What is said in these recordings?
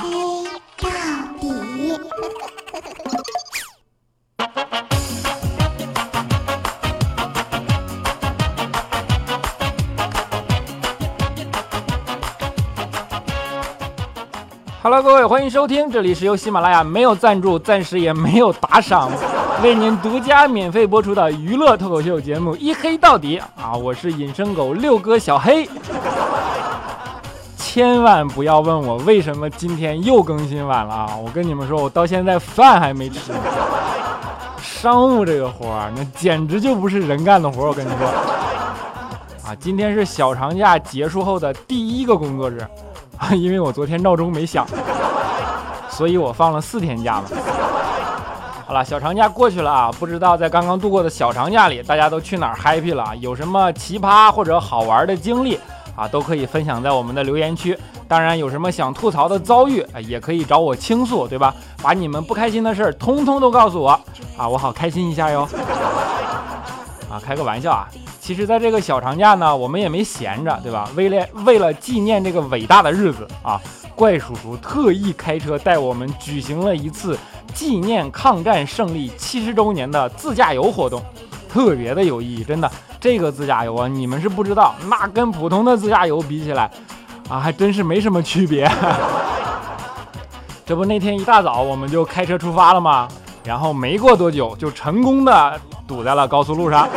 黑到底。Hello，各位，欢迎收听，这里是由喜马拉雅没有赞助，暂时也没有打赏，为您独家免费播出的娱乐脱口秀节目《一黑到底》啊！我是隐身狗六哥小黑，千万不要问我为什么今天又更新晚了啊！我跟你们说，我到现在饭还没吃呢。商务这个活儿，那简直就不是人干的活儿，我跟你说啊！今天是小长假结束后的第一个工作日。啊因为我昨天闹钟没响，所以我放了四天假嘛。好了，小长假过去了啊，不知道在刚刚度过的小长假里，大家都去哪儿 happy 了？有什么奇葩或者好玩的经历啊，都可以分享在我们的留言区。当然，有什么想吐槽的遭遇，也可以找我倾诉，对吧？把你们不开心的事儿通通都告诉我啊，我好开心一下哟。啊，开个玩笑啊。其实，在这个小长假呢，我们也没闲着，对吧？为了为了纪念这个伟大的日子啊，怪叔叔特意开车带我们举行了一次纪念抗战胜利七十周年的自驾游活动，特别的有意义。真的，这个自驾游啊，你们是不知道，那跟普通的自驾游比起来啊，还真是没什么区别。这不，那天一大早我们就开车出发了吗？然后没过多久，就成功的堵在了高速路上。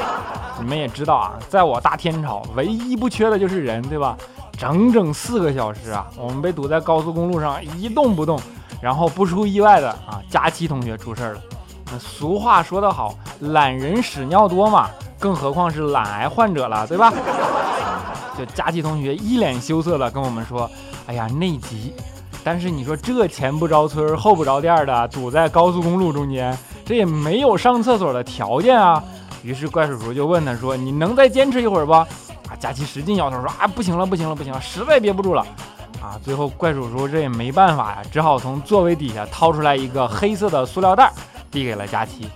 你们也知道啊，在我大天朝，唯一不缺的就是人，对吧？整整四个小时啊，我们被堵在高速公路上一动不动，然后不出意外的啊，佳期同学出事了。俗话说得好，懒人屎尿多嘛，更何况是懒癌患者了，对吧？就佳琪同学一脸羞涩的跟我们说：“哎呀，内急。”但是你说这前不着村后不着店的，堵在高速公路中间，这也没有上厕所的条件啊。于是怪叔叔就问他说：“你能再坚持一会儿不？”啊，佳琪使劲摇头说：“啊，不行了，不行了，不行了，实在憋不住了。”啊，最后怪叔叔这也没办法呀，只好从座位底下掏出来一个黑色的塑料袋，递给了佳琪。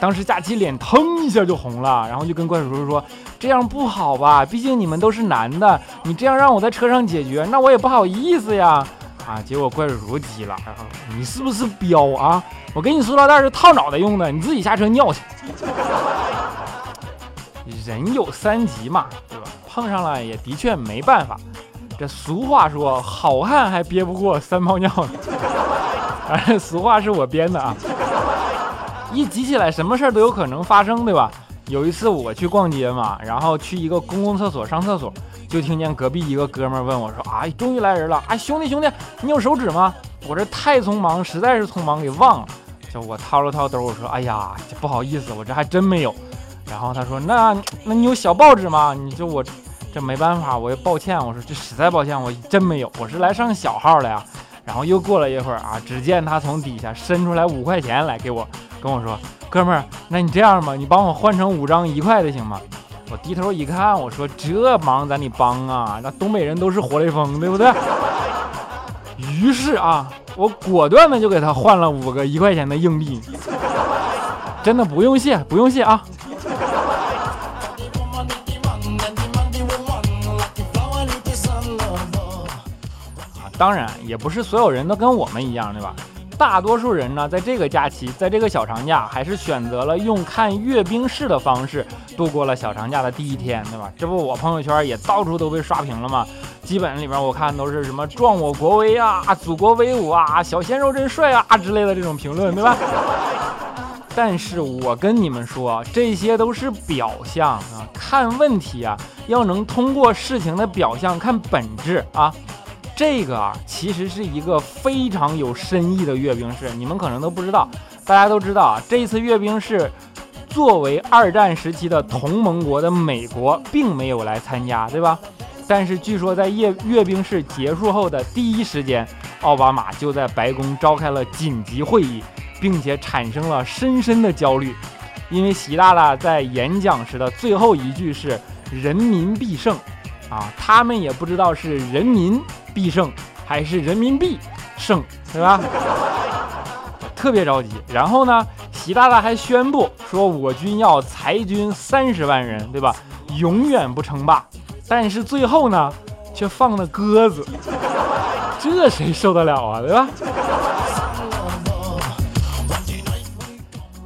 当时佳琪脸腾一下就红了，然后就跟怪叔叔说：“这样不好吧？毕竟你们都是男的，你这样让我在车上解决，那我也不好意思呀。”啊，结果怪叔叔急了：“你是不是彪啊？我给你塑料袋是套脑袋用的，你自己下车尿去。”人有三急嘛，对吧？碰上了也的确没办法。这俗话说，好汉还憋不过三泡尿呢。正 俗话是我编的啊。一急起来，什么事儿都有可能发生，对吧？有一次我去逛街嘛，然后去一个公共厕所上厕所，就听见隔壁一个哥们问我说：“哎，终于来人了！哎，兄弟兄弟，你有手纸吗？我这太匆忙，实在是匆忙给忘了。”就我掏了掏兜，我说：“哎呀，不好意思，我这还真没有。”然后他说：“那那你有小报纸吗？你就我这没办法，我也抱歉。我说这实在抱歉，我真没有，我是来上小号的呀。”然后又过了一会儿啊，只见他从底下伸出来五块钱来给我，跟我说：“哥们儿，那你这样吧，你帮我换成五张一块的行吗？”我低头一看，我说：“这忙咱得帮啊，那东北人都是活雷锋，对不对？”于是啊，我果断的就给他换了五个一块钱的硬币。真的不用谢，不用谢啊。当然，也不是所有人都跟我们一样，对吧？大多数人呢，在这个假期，在这个小长假，还是选择了用看阅兵式的方式度过了小长假的第一天，对吧？这不，我朋友圈也到处都被刷屏了吗？基本里面我看都是什么“壮我国威啊，祖国威武啊，小鲜肉真帅啊”之类的这种评论，对吧？但是我跟你们说，这些都是表象啊，看问题啊，要能通过事情的表象看本质啊。这个啊，其实是一个非常有深意的阅兵式，你们可能都不知道。大家都知道啊，这次阅兵式作为二战时期的同盟国的美国并没有来参加，对吧？但是据说在阅阅兵式结束后的第一时间，奥巴马就在白宫召开了紧急会议，并且产生了深深的焦虑，因为习大大在演讲时的最后一句是“人民必胜”，啊，他们也不知道是人民。必胜还是人民币胜，对吧？特别着急。然后呢，习大大还宣布说，我军要裁军三十万人，对吧？永远不称霸。但是最后呢，却放了鸽子。这谁受得了啊，对吧？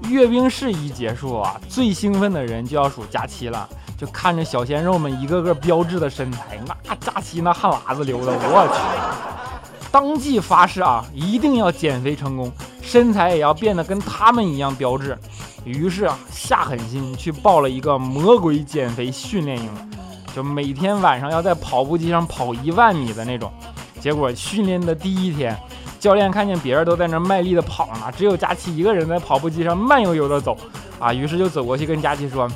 阅兵式一结束啊，最兴奋的人就要数假期了。就看着小鲜肉们一个个标致的身材，那佳琪那汗喇子流的，我去！当即发誓啊，一定要减肥成功，身材也要变得跟他们一样标致。于是啊，下狠心去报了一个魔鬼减肥训练营，就每天晚上要在跑步机上跑一万米的那种。结果训练的第一天，教练看见别人都在那卖力的跑呢，只有佳琪一个人在跑步机上慢悠悠的走啊，于是就走过去跟佳琪说。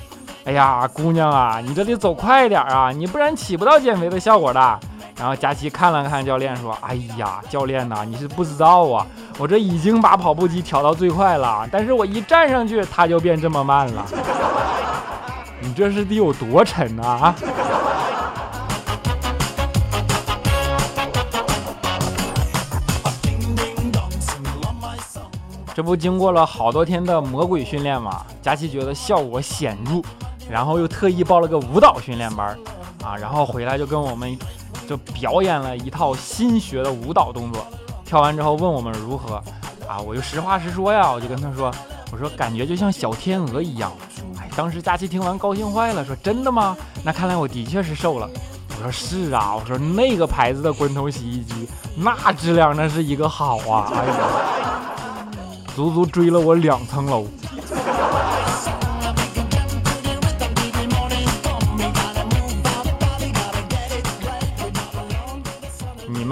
哎呀，姑娘啊，你这得走快点啊，你不然起不到减肥的效果的。然后佳琪看了看教练，说：“哎呀，教练呐，你是不知道啊，我这已经把跑步机调到最快了，但是我一站上去，它就变这么慢了。你这是得有多沉呐啊？” 这不经过了好多天的魔鬼训练嘛，佳琪觉得效果显著。然后又特意报了个舞蹈训练班啊，然后回来就跟我们就表演了一套新学的舞蹈动作。跳完之后问我们如何啊，我就实话实说呀，我就跟他说，我说感觉就像小天鹅一样。哎，当时佳琪听完高兴坏了，说真的吗？那看来我的确是瘦了。我说是啊，我说那个牌子的滚筒洗衣机，那质量那是一个好啊，哎呀，足足追了我两层楼。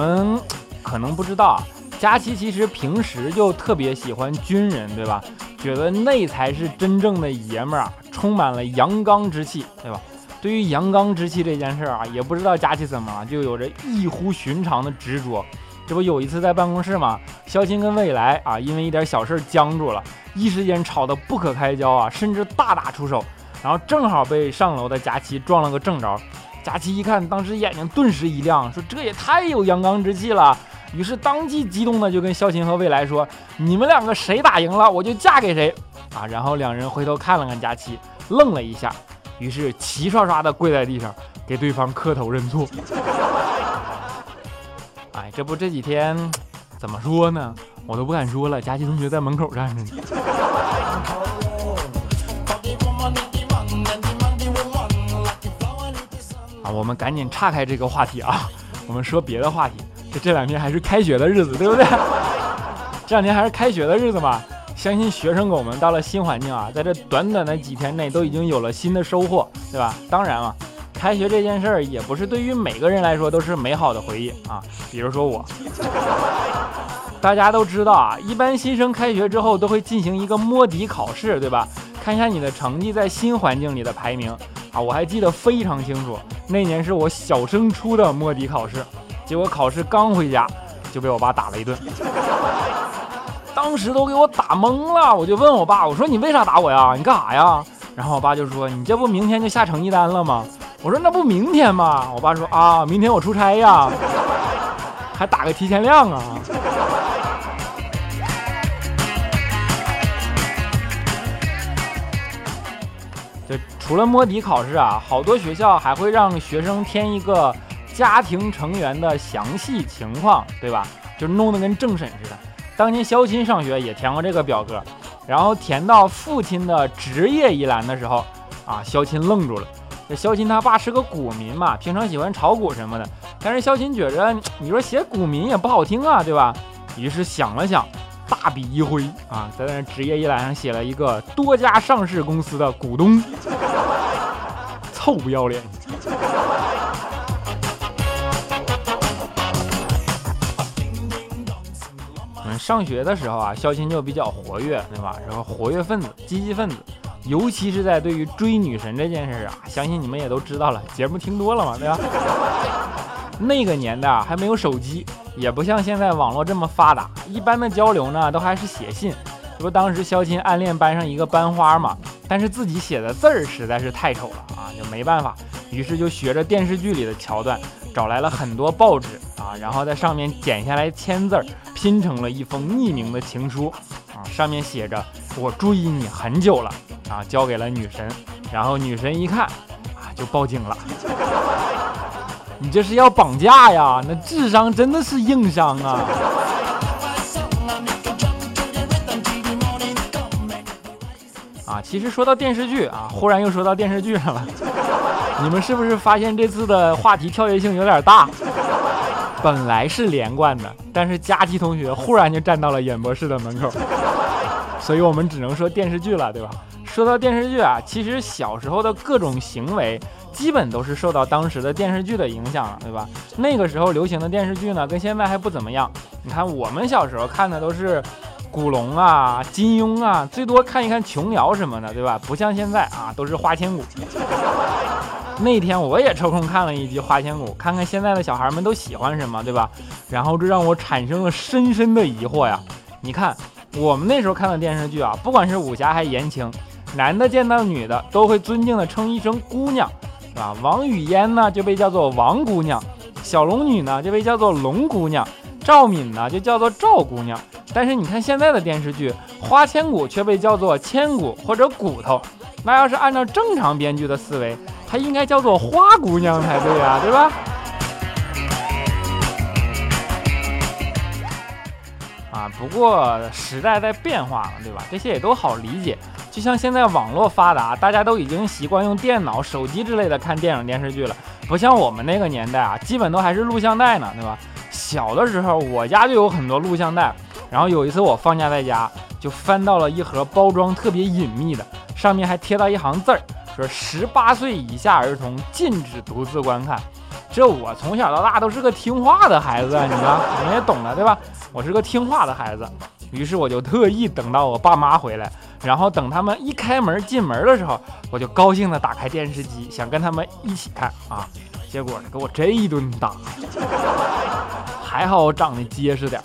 我们可能不知道啊，佳琪其实平时就特别喜欢军人，对吧？觉得那才是真正的爷们儿啊，充满了阳刚之气，对吧？对于阳刚之气这件事儿啊，也不知道佳琪怎么了，就有着异乎寻常的执着。这不有一次在办公室嘛，肖钦跟未来啊，因为一点小事僵住了，一时间吵得不可开交啊，甚至大打出手。然后正好被上楼的佳琪撞了个正着。佳琪一看，当时眼睛顿时一亮，说：“这也太有阳刚之气了。”于是当即激动的就跟萧琴和未来说：“你们两个谁打赢了，我就嫁给谁。”啊，然后两人回头看了看佳琪，愣了一下，于是齐刷刷的跪在地上给对方磕头认错。哎，这不这几天怎么说呢？我都不敢说了。佳琪同学在门口站着呢。我们赶紧岔开这个话题啊，我们说别的话题。这这两天还是开学的日子，对不对？这两天还是开学的日子嘛，相信学生狗们到了新环境啊，在这短短的几天内都已经有了新的收获，对吧？当然了，开学这件事儿也不是对于每个人来说都是美好的回忆啊。比如说我，大家都知道啊，一般新生开学之后都会进行一个摸底考试，对吧？看一下你的成绩在新环境里的排名。啊，我还记得非常清楚，那年是我小升初的摸底考试，结果考试刚回家就被我爸打了一顿，当时都给我打懵了，我就问我爸，我说你为啥打我呀？你干啥呀？然后我爸就说，你这不明天就下成绩单了吗？我说那不明天吗？我爸说啊，明天我出差呀，还打个提前量啊。除了摸底考试啊，好多学校还会让学生填一个家庭成员的详细情况，对吧？就弄得跟政审似的。当年肖钦上学也填过这个表格，然后填到父亲的职业一栏的时候，啊，肖钦愣住了。这肖钦他爸是个股民嘛，平常喜欢炒股什么的。但是肖钦觉着，你说写股民也不好听啊，对吧？于是想了想。大笔一挥啊，在那职业一栏上写了一个多家上市公司的股东，臭不要脸！嗯，上学的时候啊，肖钦就比较活跃，对吧？然后活跃分子、积极分子，尤其是在对于追女神这件事啊，相信你们也都知道了，节目听多了嘛，对吧？那个年代啊，还没有手机。也不像现在网络这么发达，一般的交流呢都还是写信。这不当时肖钦暗恋班上一个班花嘛，但是自己写的字儿实在是太丑了啊，就没办法，于是就学着电视剧里的桥段，找来了很多报纸啊，然后在上面剪下来签字儿，拼成了一封匿名的情书啊，上面写着我注意你很久了啊，交给了女神，然后女神一看啊就报警了。你这是要绑架呀？那智商真的是硬伤啊！啊，其实说到电视剧啊，忽然又说到电视剧上了。你们是不是发现这次的话题跳跃性有点大？本来是连贯的，但是佳琪同学忽然就站到了演播室的门口，所以我们只能说电视剧了，对吧？说到电视剧啊，其实小时候的各种行为，基本都是受到当时的电视剧的影响了，对吧？那个时候流行的电视剧呢，跟现在还不怎么样。你看我们小时候看的都是古龙啊、金庸啊，最多看一看琼瑶什么的，对吧？不像现在啊，都是花千骨。那天我也抽空看了一集《花千骨》，看看现在的小孩们都喜欢什么，对吧？然后这让我产生了深深的疑惑呀。你看我们那时候看的电视剧啊，不管是武侠还是言情。男的见到女的都会尊敬的称一声姑娘，是吧？王语嫣呢就被叫做王姑娘，小龙女呢就被叫做龙姑娘，赵敏呢就叫做赵姑娘。但是你看现在的电视剧《花千骨》却被叫做千骨或者骨头，那要是按照正常编剧的思维，她应该叫做花姑娘才对呀，对吧？啊，不过时代在变化了，对吧？这些也都好理解。就像现在网络发达，大家都已经习惯用电脑、手机之类的看电影电视剧了，不像我们那个年代啊，基本都还是录像带呢，对吧？小的时候我家就有很多录像带，然后有一次我放假在家，就翻到了一盒包装特别隐秘的，上面还贴了一行字儿，说十八岁以下儿童禁止独自观看。这我从小到大都是个听话的孩子，你们你们也懂的，对吧？我是个听话的孩子，于是我就特意等到我爸妈回来。然后等他们一开门进门的时候，我就高兴的打开电视机，想跟他们一起看啊。结果给我这一顿打，还好我长得结实点。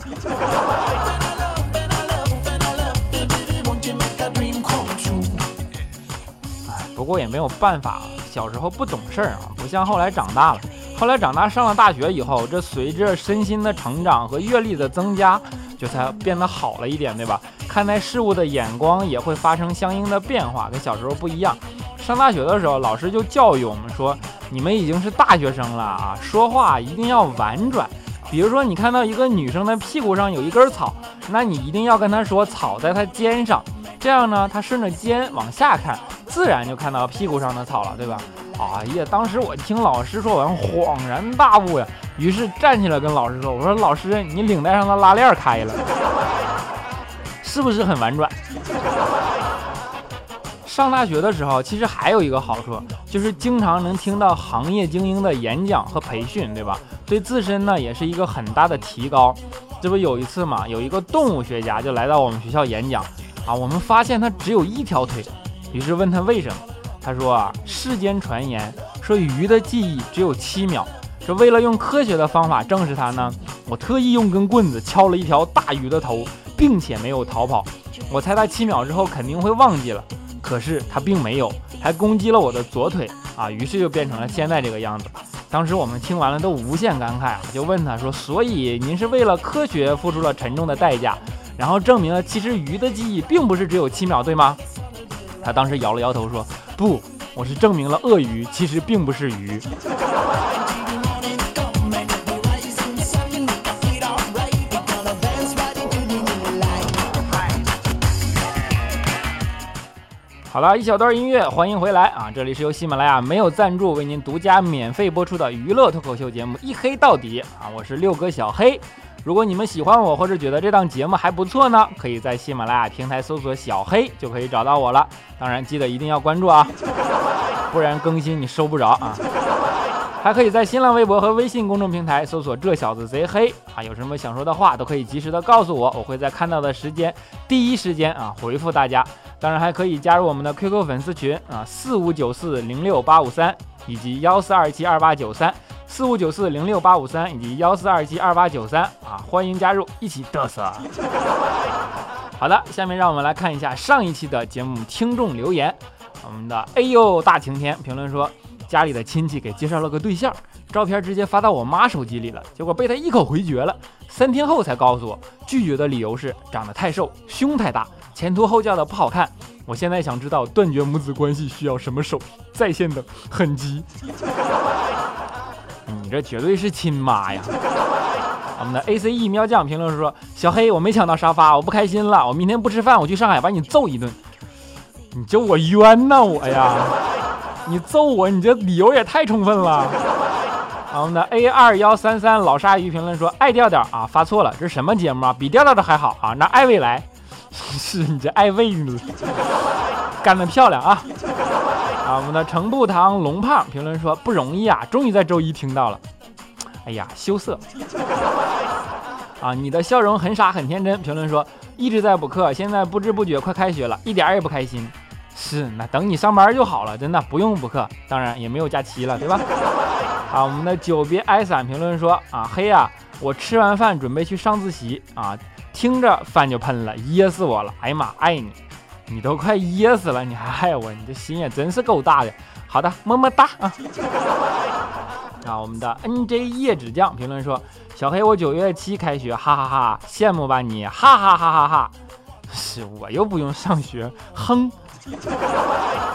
哎，不过也没有办法，小时候不懂事儿啊，不像后来长大了。后来长大上了大学以后，这随着身心的成长和阅历的增加，就才变得好了一点，对吧？看待事物的眼光也会发生相应的变化，跟小时候不一样。上大学的时候，老师就教育我们说：“你们已经是大学生了啊，说话一定要婉转。比如说，你看到一个女生的屁股上有一根草，那你一定要跟她说草在她肩上，这样呢，她顺着肩往下看，自然就看到屁股上的草了，对吧？”哎呀，当时我听老师说完，恍然大悟呀，于是站起来跟老师说：“我说老师，你领带上的拉链开了。”是不是很婉转？上大学的时候，其实还有一个好处，就是经常能听到行业精英的演讲和培训，对吧？对自身呢，也是一个很大的提高。这不有一次嘛，有一个动物学家就来到我们学校演讲啊，我们发现他只有一条腿，于是问他为什么，他说啊，世间传言说鱼的记忆只有七秒，说为了用科学的方法证实它呢，我特意用根棍子敲了一条大鱼的头。并且没有逃跑，我猜他七秒之后肯定会忘记了，可是他并没有，还攻击了我的左腿啊，于是就变成了现在这个样子。当时我们听完了都无限感慨啊，就问他说：“所以您是为了科学付出了沉重的代价，然后证明了其实鱼的记忆并不是只有七秒，对吗？”他当时摇了摇头说：“不，我是证明了鳄鱼其实并不是鱼。”好了一小段音乐，欢迎回来啊！这里是由喜马拉雅没有赞助为您独家免费播出的娱乐脱口秀节目《一黑到底》啊！我是六哥小黑。如果你们喜欢我或者觉得这档节目还不错呢，可以在喜马拉雅平台搜索“小黑”就可以找到我了。当然记得一定要关注啊，不然更新你收不着啊。还可以在新浪微博和微信公众平台搜索“这小子贼黑”啊，有什么想说的话都可以及时的告诉我，我会在看到的时间第一时间啊回复大家。当然还可以加入我们的 QQ 粉丝群啊，四五九四零六八五三以及幺四二七二八九三，四五九四零六八五三以及幺四二七二八九三啊，欢迎加入，一起嘚瑟。好的，下面让我们来看一下上一期的节目听众留言。我们的哎呦大晴天评论说，家里的亲戚给介绍了个对象，照片直接发到我妈手机里了，结果被她一口回绝了。三天后才告诉我，拒绝的理由是长得太瘦，胸太大。前凸后翘的不好看，我现在想知道断绝母子关系需要什么手续在线等，很急。你这绝对是亲妈呀！我们的 A C E 喵酱评论说：“小黑，我没抢到沙发，我不开心了。我明天不吃饭，我去上海把你揍一顿。你这我冤呐，我呀！你揍我，你这理由也太充分了。”我们的 A 二幺三三老鲨鱼评论说：“爱调调啊，发错了，这是什么节目啊？比调调的还好啊！那爱未来，是你这爱未呢？干得漂亮啊！”啊，我们的程步堂龙胖评论说：“不容易啊，终于在周一听到了。”哎呀，羞涩啊！你的笑容很傻很天真。评论说：“一直在补课，现在不知不觉快开学了，一点也不开心。”是，那等你上班就好了，真的不用补课，当然也没有假期了，对吧？啊，我们的久别挨伞评论说啊，黑呀，我吃完饭准备去上自习啊，听着饭就喷了，噎死我了！哎呀妈，爱你，你都快噎死了，你还爱我，你这心也真是够大的。好的，么么哒啊！啊，我们的 N J 叶纸酱评论说，小黑，我九月七开学，哈哈哈，羡慕吧你，哈哈哈哈哈，是我又不用上学，哼。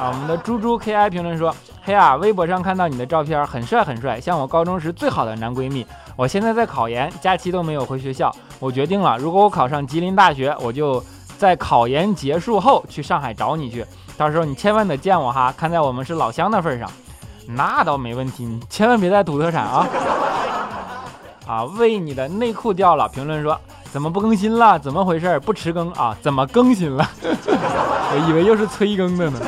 啊，我们的猪猪 K I 评论说：“嘿啊，微博上看到你的照片，很帅很帅，像我高中时最好的男闺蜜。我现在在考研，假期都没有回学校。我决定了，如果我考上吉林大学，我就在考研结束后去上海找你去。到时候你千万得见我哈，看在我们是老乡的份上。那倒没问题，你千万别带土特产啊！啊，为你的内裤掉了。评论说。”怎么不更新了？怎么回事？不迟更啊？怎么更新了？我以为又是催更的呢。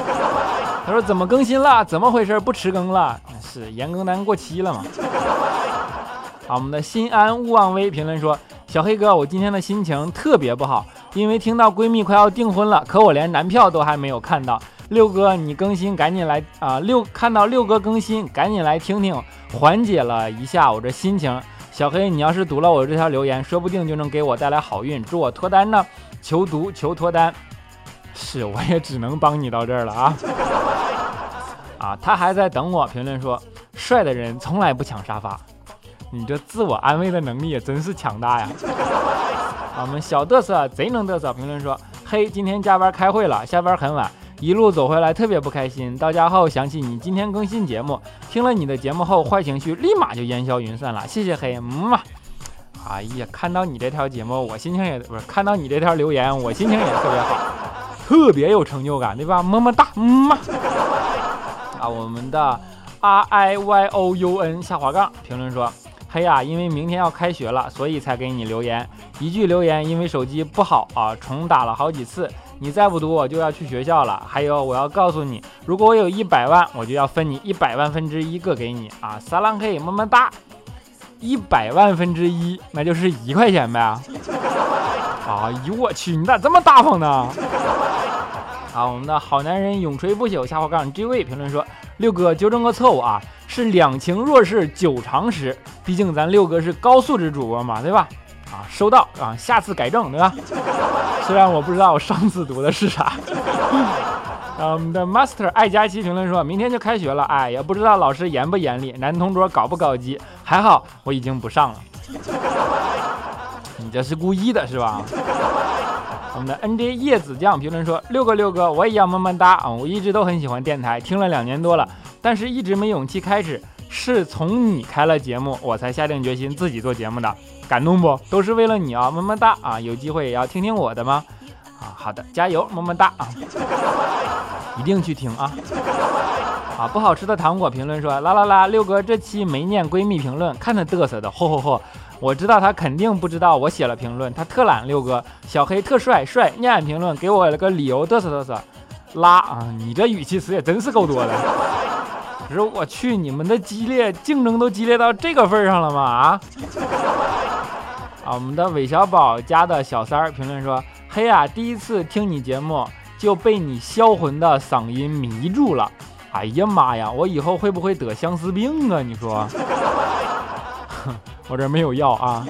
他说怎么更新了？怎么回事？不迟更了？是严更单过期了吗？好，我们的心安勿忘微评论说：小黑哥，我今天的心情特别不好，因为听到闺蜜快要订婚了，可我连男票都还没有看到。六哥，你更新赶紧来啊！六看到六哥更新，赶紧来听听，缓解了一下我这心情。小黑，你要是读了我这条留言，说不定就能给我带来好运，祝我脱单呢！求读，求脱单。是，我也只能帮你到这儿了啊！啊，他还在等我。评论说，帅的人从来不抢沙发。你这自我安慰的能力也真是强大呀！我们小嘚瑟贼能嘚瑟。评论说，嘿，今天加班开会了，下班很晚。一路走回来特别不开心，到家后想起你今天更新节目，听了你的节目后，坏情绪立马就烟消云散了。谢谢黑，嗯嘛。哎呀，看到你这条节目，我心情也不是看到你这条留言，我心情也特别好，特别有成就感，对吧？么么哒，嗯嘛。啊，我们的 R I Y O U N 下滑杠评论说，黑呀，因为明天要开学了，所以才给你留言。一句留言，因为手机不好啊，重打了好几次。你再不读，我就要去学校了。还有，我要告诉你，如果我有一百万，我就要分你一百万分之一个给你啊！撒浪嘿，么么哒！一百万分之一，那就是一块钱呗。哎呦我去，你咋这么大方呢？好，我们的好男人永垂不朽下滑杠 G 位评论说：六哥纠正个错误啊，是两情若是久长时。毕竟咱六哥是高素质主播嘛，对吧？啊，收到啊，下次改正，对吧？虽然我不知道我上次读的是啥。我们的 Master 爱佳期评论说，明天就开学了，哎，也不知道老师严不严厉，男同桌搞不搞基？还好我已经不上了。你这是故意的是吧？我们的 NJ 叶子酱评论说，六哥六哥，我也要么么哒啊！我一直都很喜欢电台，听了两年多了，但是一直没勇气开始。是从你开了节目，我才下定决心自己做节目的，感动不？都是为了你啊，么么哒啊！有机会也要听听我的吗？啊，好的，加油，么么哒啊！一定去听啊！啊，不好吃的糖果评论说，啦啦啦，六哥这期没念闺蜜评论，看他嘚瑟的，嚯嚯嚯！我知道他肯定不知道我写了评论，他特懒。六哥，小黑特帅帅，念评论给我了个理由，嘚瑟嘚瑟，拉啊！你这语气词也真是够多的。可是我去，你们的激烈竞争都激烈到这个份上了吗？啊！我们的韦小宝家的小三儿评论说：“嘿呀，第一次听你节目就被你销魂的嗓音迷住了。哎呀妈呀，我以后会不会得相思病啊？你说？我这没有药啊。”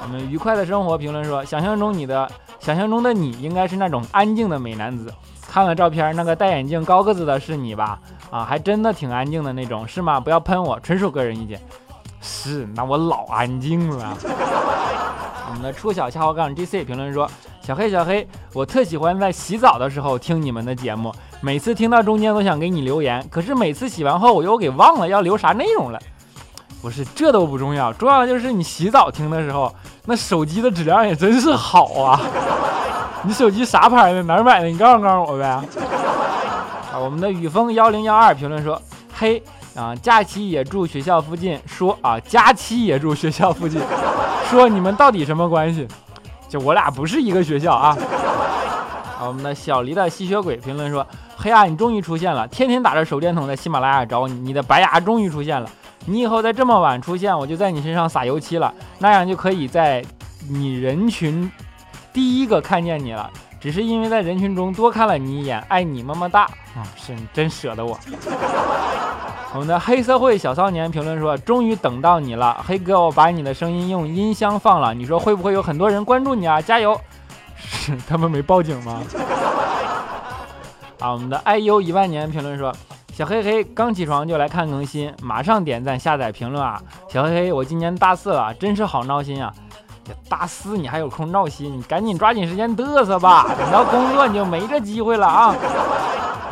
我们愉快的生活评论说：“想象中你的想象中的你应该是那种安静的美男子。看了照片，那个戴眼镜高个子的是你吧？”啊，还真的挺安静的那种，是吗？不要喷我，纯属个人意见。是，那我老安静了。我们的初小下滑杠 GC 评论说：小黑小黑，我特喜欢在洗澡的时候听你们的节目，每次听到中间都想给你留言，可是每次洗完后我又给忘了要留啥内容了。不是，这都不重要，重要的就是你洗澡听的时候，那手机的质量也真是好啊。你手机啥牌的？哪儿买的？你告诉告诉我呗。啊，我们的雨风幺零幺二评论说，嘿啊，假期也住学校附近，说啊，假期也住学校附近，说你们到底什么关系？就我俩不是一个学校啊。啊，我们的小黎的吸血鬼评论说，黑呀，你终于出现了，天天打着手电筒在喜马拉雅找你，你的白牙终于出现了。你以后再这么晚出现，我就在你身上撒油漆了，那样就可以在你人群。第一个看见你了，只是因为在人群中多看了你一眼，爱你么么哒啊！是你真舍得我。我们的黑社会小少年评论说：“终于等到你了，黑哥，我把你的声音用音箱放了，你说会不会有很多人关注你啊？加油！”是他们没报警吗？啊，我们的 IU 一万年评论说：“小黑黑刚起床就来看更新，马上点赞下载评论啊！小黑黑，我今年大四了，真是好闹心啊！”大四你还有空闹心？你赶紧抓紧时间嘚瑟吧，等到工作你就没这机会了啊！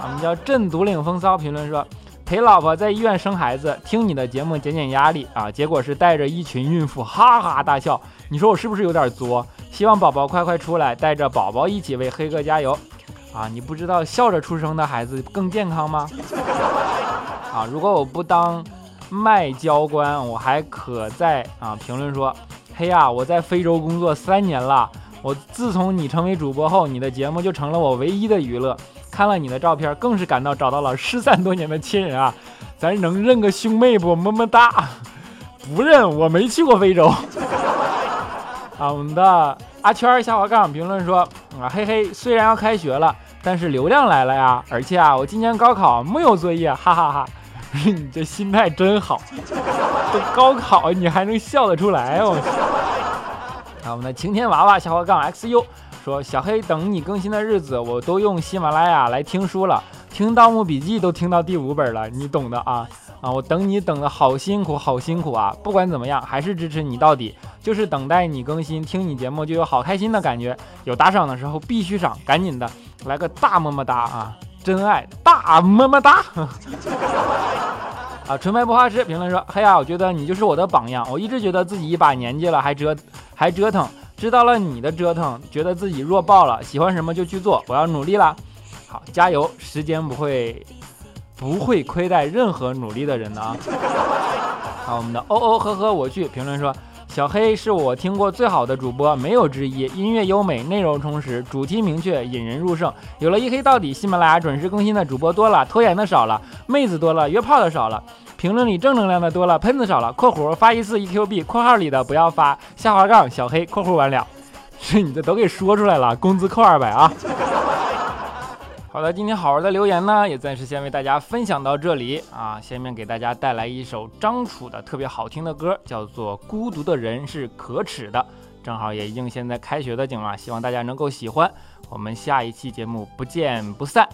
我们叫镇独领风骚评论说，陪老婆在医院生孩子，听你的节目减减压力啊，结果是带着一群孕妇哈哈大笑，你说我是不是有点作？希望宝宝快快出来，带着宝宝一起为黑哥加油啊！你不知道笑着出生的孩子更健康吗？啊，如果我不当卖交官，我还可在啊评论说。嘿呀，我在非洲工作三年了。我自从你成为主播后，你的节目就成了我唯一的娱乐。看了你的照片，更是感到找到了失散多年的亲人啊！咱能认个兄妹不？么么哒！不认，我没去过非洲。啊，我们的阿圈下滑杠评论说啊，嘿嘿，虽然要开学了，但是流量来了呀！而且啊，我今年高考没有作业，哈哈哈。你这心态真好，这高考你还能笑得出来哦！啊，我们的晴天娃娃下滑杠 xu 说：“小黑等你更新的日子，我都用喜马拉雅来听书了，听《盗墓笔记》都听到第五本了，你懂的啊！啊，我等你等的好辛苦，好辛苦啊！不管怎么样，还是支持你到底，就是等待你更新，听你节目就有好开心的感觉。有打赏的时候必须赏，赶紧的来个大么么哒啊！真爱大么么哒！” 啊，纯白不花痴评论说：“嘿呀，我觉得你就是我的榜样。我一直觉得自己一把年纪了还折还折腾，知道了你的折腾，觉得自己弱爆了。喜欢什么就去做，我要努力啦！好，加油！时间不会不会亏待任何努力的人的啊！好，我们的哦哦呵呵我去评论说。”小黑是我听过最好的主播，没有之一。音乐优美，内容充实，主题明确，引人入胜。有了一黑到底，喜马拉雅准时更新的主播多了，拖延的少了，妹子多了，约炮的少了，评论里正能量的多了，喷子少了。（括弧发一次一 Q 币）（括号里的不要发）下滑杠小黑（括弧完了）是你这都给说出来了，工资扣二百啊！好的，今天好玩的留言呢，也暂时先为大家分享到这里啊。下面给大家带来一首张楚的特别好听的歌，叫做《孤独的人是可耻的》。正好也应现在开学的景了，希望大家能够喜欢。我们下一期节目不见不散。